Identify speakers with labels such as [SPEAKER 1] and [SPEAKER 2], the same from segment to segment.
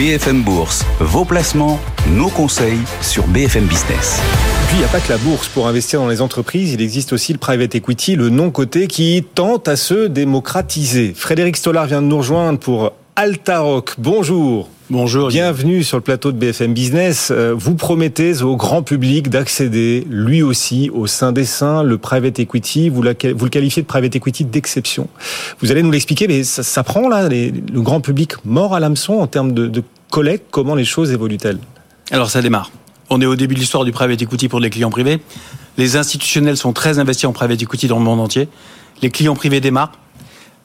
[SPEAKER 1] BFM Bourse, vos placements, nos conseils sur BFM Business.
[SPEAKER 2] Puis il n'y a pas que la bourse pour investir dans les entreprises, il existe aussi le private equity, le non-coté qui tente à se démocratiser. Frédéric Stollard vient de nous rejoindre pour Altaroc. Bonjour.
[SPEAKER 3] Bonjour.
[SPEAKER 2] Bienvenue sur le plateau de BFM Business. Euh, vous promettez au grand public d'accéder, lui aussi, au sein des saints, le private equity. Vous, le qualifiez de private equity d'exception. Vous allez nous l'expliquer, mais ça, prend là le grand public mort à l'hameçon en termes de, de collecte. Comment les choses évoluent-elles?
[SPEAKER 3] Alors ça démarre. On est au début de l'histoire du private equity pour les clients privés. Les institutionnels sont très investis en private equity dans le monde entier. Les clients privés démarrent.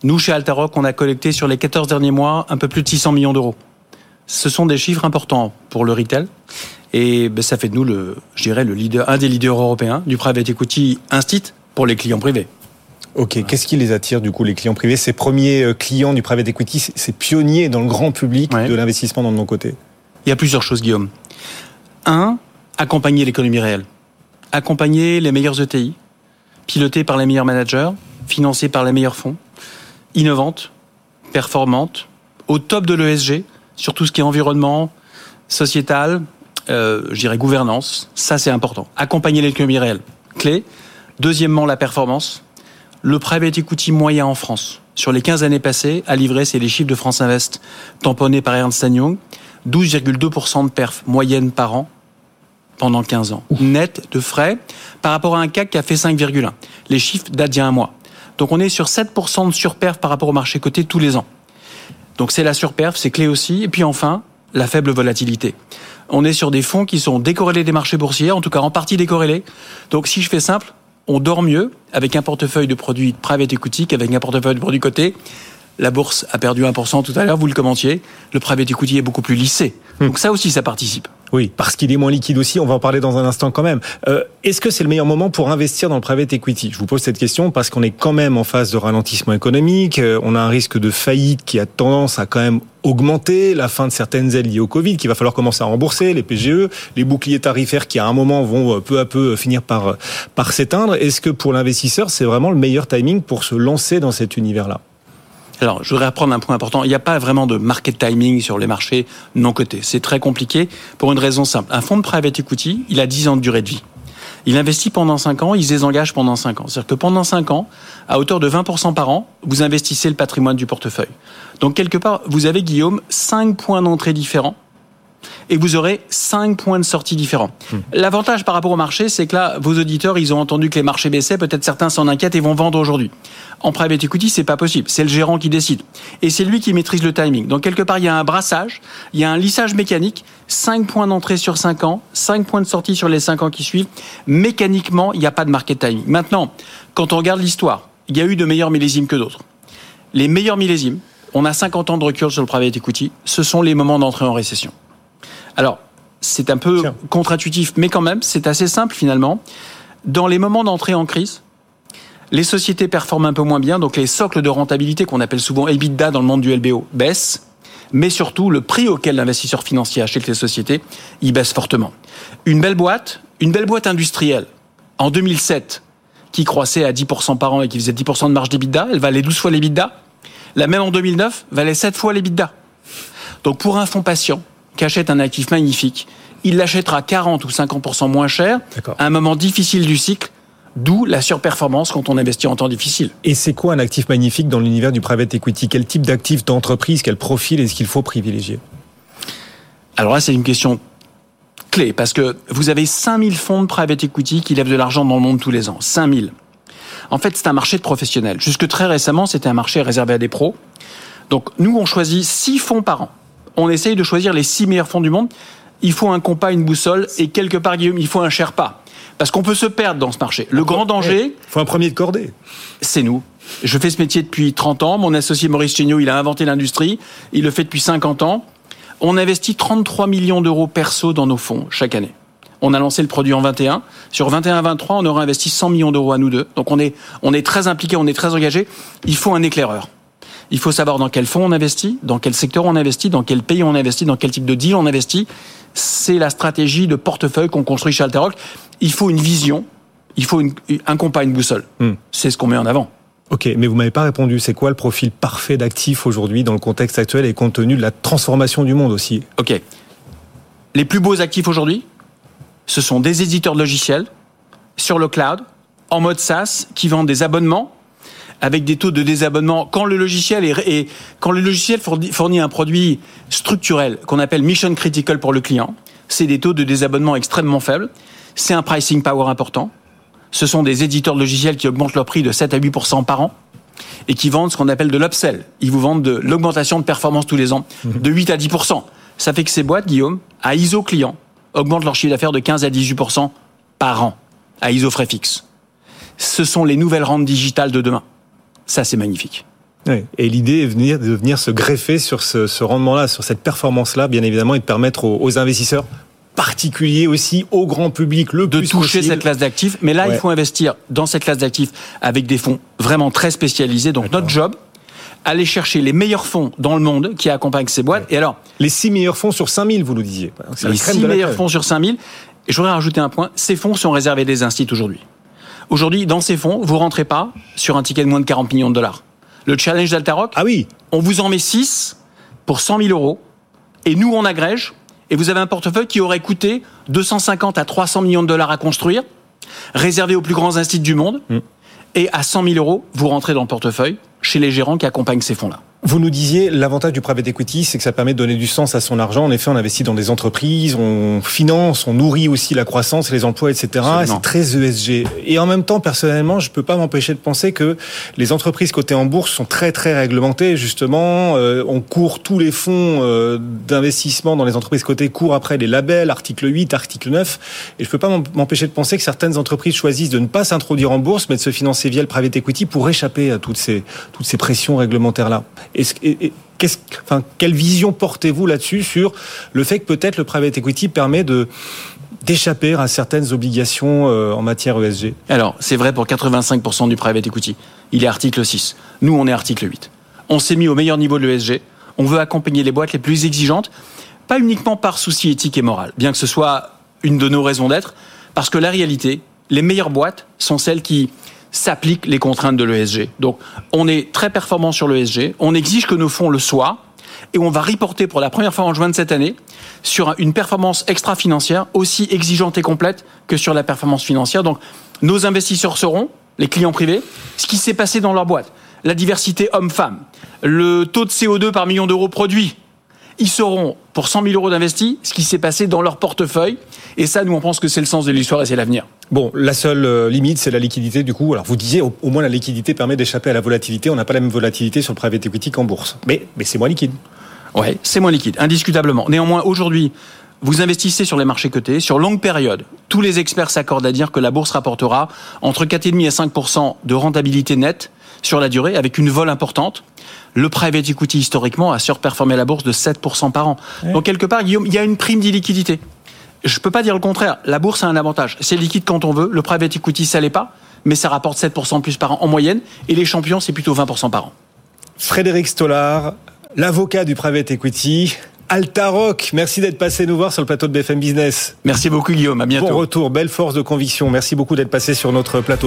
[SPEAKER 3] Nous, chez Altaroc, on a collecté sur les 14 derniers mois un peu plus de 600 millions d'euros ce sont des chiffres importants pour le retail. Et ben, ça fait de nous, le, je dirais, le leader, un des leaders européens du private equity instit pour les clients privés.
[SPEAKER 2] Ok, qu'est-ce qui les attire du coup les clients privés? Ces premiers euh, clients du private equity, ces pionniers dans le grand public de l'investissement dans le non-côté
[SPEAKER 3] Il y a plusieurs choses, Guillaume. Un, accompagner l'économie réelle. Accompagner les meilleurs ETI, pilotés par les meilleurs managers, financés par les meilleurs fonds, innovantes, performantes, au top de l'ESG, sur tout ce qui est environnement, sociétal, euh, je dirais gouvernance. Ça, c'est important. Accompagner l'économie réelle. Clé. Deuxièmement, la performance. Le private equity moyen en France, sur les 15 années passées, a livré, c'est les chiffres de France Invest tamponnés par Ernst Young, 12,2% de perf moyenne par an pendant 15 ans. Net de frais par rapport à un CAC qui a fait 5,1. Les chiffres datent d'il y a un mois. Donc on est sur 7% de surperf par rapport au marché coté tous les ans. Donc c'est la surperf, c'est clé aussi. Et puis enfin, la faible volatilité. On est sur des fonds qui sont décorrélés des marchés boursiers, en tout cas en partie décorrélés. Donc si je fais simple, on dort mieux avec un portefeuille de produits private equity qu'avec un portefeuille de produits cotés. La bourse a perdu 1% tout à l'heure, vous le commentiez. Le private equity est beaucoup plus lissé. Hmm. Donc ça aussi, ça participe.
[SPEAKER 2] Oui, parce qu'il est moins liquide aussi, on va en parler dans un instant quand même. Euh, Est-ce que c'est le meilleur moment pour investir dans le private equity? Je vous pose cette question parce qu'on est quand même en phase de ralentissement économique, euh, on a un risque de faillite qui a tendance à quand même augmenter, la fin de certaines aides liées au Covid, qu'il va falloir commencer à rembourser, les PGE, les boucliers tarifaires qui à un moment vont euh, peu à peu finir par, par s'éteindre. Est-ce que pour l'investisseur, c'est vraiment le meilleur timing pour se lancer dans cet univers-là?
[SPEAKER 3] Alors, je voudrais reprendre un point important. Il n'y a pas vraiment de market timing sur les marchés non cotés. C'est très compliqué pour une raison simple. Un fonds de private equity, il a 10 ans de durée de vie. Il investit pendant 5 ans, il se désengage pendant 5 ans. C'est-à-dire que pendant 5 ans, à hauteur de 20% par an, vous investissez le patrimoine du portefeuille. Donc, quelque part, vous avez, Guillaume, 5 points d'entrée différents et vous aurez 5 points de sortie différents. Hmm. L'avantage par rapport au marché, c'est que là, vos auditeurs, ils ont entendu que les marchés baissaient, peut-être certains s'en inquiètent et vont vendre aujourd'hui. En private equity, c'est pas possible. C'est le gérant qui décide. Et c'est lui qui maîtrise le timing. Donc, quelque part, il y a un brassage, il y a un lissage mécanique, 5 points d'entrée sur 5 ans, 5 points de sortie sur les 5 ans qui suivent. Mécaniquement, il n'y a pas de market timing. Maintenant, quand on regarde l'histoire, il y a eu de meilleurs millésimes que d'autres. Les meilleurs millésimes, on a 50 ans de recul sur le private equity, ce sont les moments d'entrée en récession. Alors, c'est un peu contre-intuitif, mais quand même, c'est assez simple finalement. Dans les moments d'entrée en crise, les sociétés performent un peu moins bien, donc les socles de rentabilité qu'on appelle souvent EBITDA dans le monde du LBO baissent, mais surtout le prix auquel l'investisseur financier achète les sociétés, il baisse fortement. Une belle boîte, une belle boîte industrielle, en 2007, qui croissait à 10% par an et qui faisait 10% de marge d'EBITDA, elle valait 12 fois l'EBITDA. La même en 2009 valait 7 fois l'EBITDA. Donc pour un fonds patient, qui achète un actif magnifique, il l'achètera 40 ou 50% moins cher à un moment difficile du cycle, d'où la surperformance quand on investit en temps difficile.
[SPEAKER 2] Et c'est quoi un actif magnifique dans l'univers du private equity? Quel type d'actif d'entreprise, quel profil est-ce qu'il faut privilégier?
[SPEAKER 3] Alors là, c'est une question clé, parce que vous avez 5000 fonds de private equity qui lèvent de l'argent dans le monde tous les ans. 5000. En fait, c'est un marché de professionnels. Jusque très récemment, c'était un marché réservé à des pros. Donc, nous, on choisit 6 fonds par an on essaye de choisir les six meilleurs fonds du monde. Il faut un compas, une boussole, et quelque part, Guillaume, il faut un Sherpa. Parce qu'on peut se perdre dans ce marché. Le grand danger.
[SPEAKER 2] Il faut un premier de cordée.
[SPEAKER 3] C'est nous. Je fais ce métier depuis 30 ans. Mon associé Maurice Chéniaud, il a inventé l'industrie. Il le fait depuis 50 ans. On investit 33 millions d'euros perso dans nos fonds chaque année. On a lancé le produit en 21. Sur 21-23, on aura investi 100 millions d'euros à nous deux. Donc on est, on est très impliqué, on est très engagé. Il faut un éclaireur. Il faut savoir dans quel fonds on investit, dans quel secteur on investit, dans quel pays on investit, dans quel type de deal on investit. C'est la stratégie de portefeuille qu'on construit chez Alteroc. Il faut une vision, il faut une, un compas, une boussole. Hmm. C'est ce qu'on met en avant.
[SPEAKER 2] Ok, mais vous m'avez pas répondu. C'est quoi le profil parfait d'actif aujourd'hui dans le contexte actuel et compte tenu de la transformation du monde aussi?
[SPEAKER 3] Ok. Les plus beaux actifs aujourd'hui, ce sont des éditeurs de logiciels sur le cloud, en mode SaaS, qui vendent des abonnements avec des taux de désabonnement quand le logiciel est, quand le logiciel fournit un produit structurel qu'on appelle mission critical pour le client, c'est des taux de désabonnement extrêmement faibles, c'est un pricing power important. Ce sont des éditeurs de logiciels qui augmentent leur prix de 7 à 8 par an et qui vendent ce qu'on appelle de l'upsell. Ils vous vendent de l'augmentation de performance tous les ans mhm. de 8 à 10 Ça fait que ces boîtes, Guillaume, à ISO client, augmentent leur chiffre d'affaires de 15 à 18 par an à ISO frais fixe. Ce sont les nouvelles rentes digitales de demain. Ça, c'est magnifique.
[SPEAKER 2] Et l'idée est venir, de venir se greffer sur ce, rendement-là, sur cette performance-là, bien évidemment, et de permettre aux, investisseurs particuliers aussi, au grand public, le
[SPEAKER 3] de toucher
[SPEAKER 2] cette
[SPEAKER 3] classe d'actifs. Mais là, il faut investir dans cette classe d'actifs avec des fonds vraiment très spécialisés. Donc notre job, aller chercher les meilleurs fonds dans le monde qui accompagnent ces boîtes. Et alors,
[SPEAKER 2] les six meilleurs fonds sur 5000, vous nous disiez.
[SPEAKER 3] Les six meilleurs fonds sur 5000. Et je voudrais rajouter un point. Ces fonds sont réservés des instituts aujourd'hui. Aujourd'hui, dans ces fonds, vous rentrez pas sur un ticket de moins de 40 millions de dollars. Le challenge d'Altaroc,
[SPEAKER 2] ah oui.
[SPEAKER 3] on vous en met 6 pour 100 000 euros, et nous, on agrège, et vous avez un portefeuille qui aurait coûté 250 à 300 millions de dollars à construire, réservé aux plus grands instituts du monde, mm. et à 100 000 euros, vous rentrez dans le portefeuille chez les gérants qui accompagnent ces fonds-là.
[SPEAKER 2] Vous nous disiez, l'avantage du private equity, c'est que ça permet de donner du sens à son argent. En effet, on investit dans des entreprises, on finance, on nourrit aussi la croissance, les emplois, etc. C'est très ESG. Et en même temps, personnellement, je peux pas m'empêcher de penser que les entreprises cotées en bourse sont très très réglementées. Justement, euh, on court tous les fonds euh, d'investissement dans les entreprises cotées courent après les labels, article 8, article 9. Et je peux pas m'empêcher de penser que certaines entreprises choisissent de ne pas s'introduire en bourse, mais de se financer via le private equity pour échapper à toutes ces toutes ces pressions quelle vision portez-vous là-dessus sur le fait que peut-être le private equity permet d'échapper à certaines obligations euh, en matière ESG
[SPEAKER 3] Alors, c'est vrai pour 85% du private equity. Il est article 6. Nous, on est article 8. On s'est mis au meilleur niveau de l'ESG. On veut accompagner les boîtes les plus exigeantes, pas uniquement par souci éthique et moral, bien que ce soit une de nos raisons d'être, parce que la réalité, les meilleures boîtes sont celles qui s'appliquent les contraintes de l'ESG. Donc, on est très performant sur l'ESG, on exige que nos fonds le soient, et on va reporter pour la première fois en juin de cette année sur une performance extra-financière aussi exigeante et complète que sur la performance financière. Donc, nos investisseurs seront, les clients privés, ce qui s'est passé dans leur boîte. La diversité homme-femme, le taux de CO2 par million d'euros produits, ils sauront, pour 100 000 euros d'investis, ce qui s'est passé dans leur portefeuille. Et ça, nous, on pense que c'est le sens de l'histoire et c'est l'avenir.
[SPEAKER 2] Bon, la seule euh, limite, c'est la liquidité, du coup. Alors, vous disiez, au, moins, la liquidité permet d'échapper à la volatilité. On n'a pas la même volatilité sur le private equity qu'en bourse. Mais, mais c'est moins liquide.
[SPEAKER 3] Ouais, c'est moins liquide, indiscutablement. Néanmoins, aujourd'hui, vous investissez sur les marchés cotés sur longue période. Tous les experts s'accordent à dire que la bourse rapportera entre 4,5 et 5 de rentabilité nette sur la durée, avec une vol importante. Le private equity, historiquement, a surperformé la bourse de 7% par an. Donc, quelque part, Guillaume, il y a une prime d'illiquidité. Je ne peux pas dire le contraire. La bourse a un avantage. C'est liquide quand on veut. Le private equity, ça l'est pas. Mais ça rapporte 7% plus par an en moyenne. Et les champions, c'est plutôt 20% par an.
[SPEAKER 2] Frédéric Stollard, l'avocat du private equity. Altaroc, merci d'être passé nous voir sur le plateau de BFM Business.
[SPEAKER 3] Merci beaucoup Guillaume, à bientôt.
[SPEAKER 2] Bon retour, belle force de conviction. Merci beaucoup d'être passé sur notre plateau.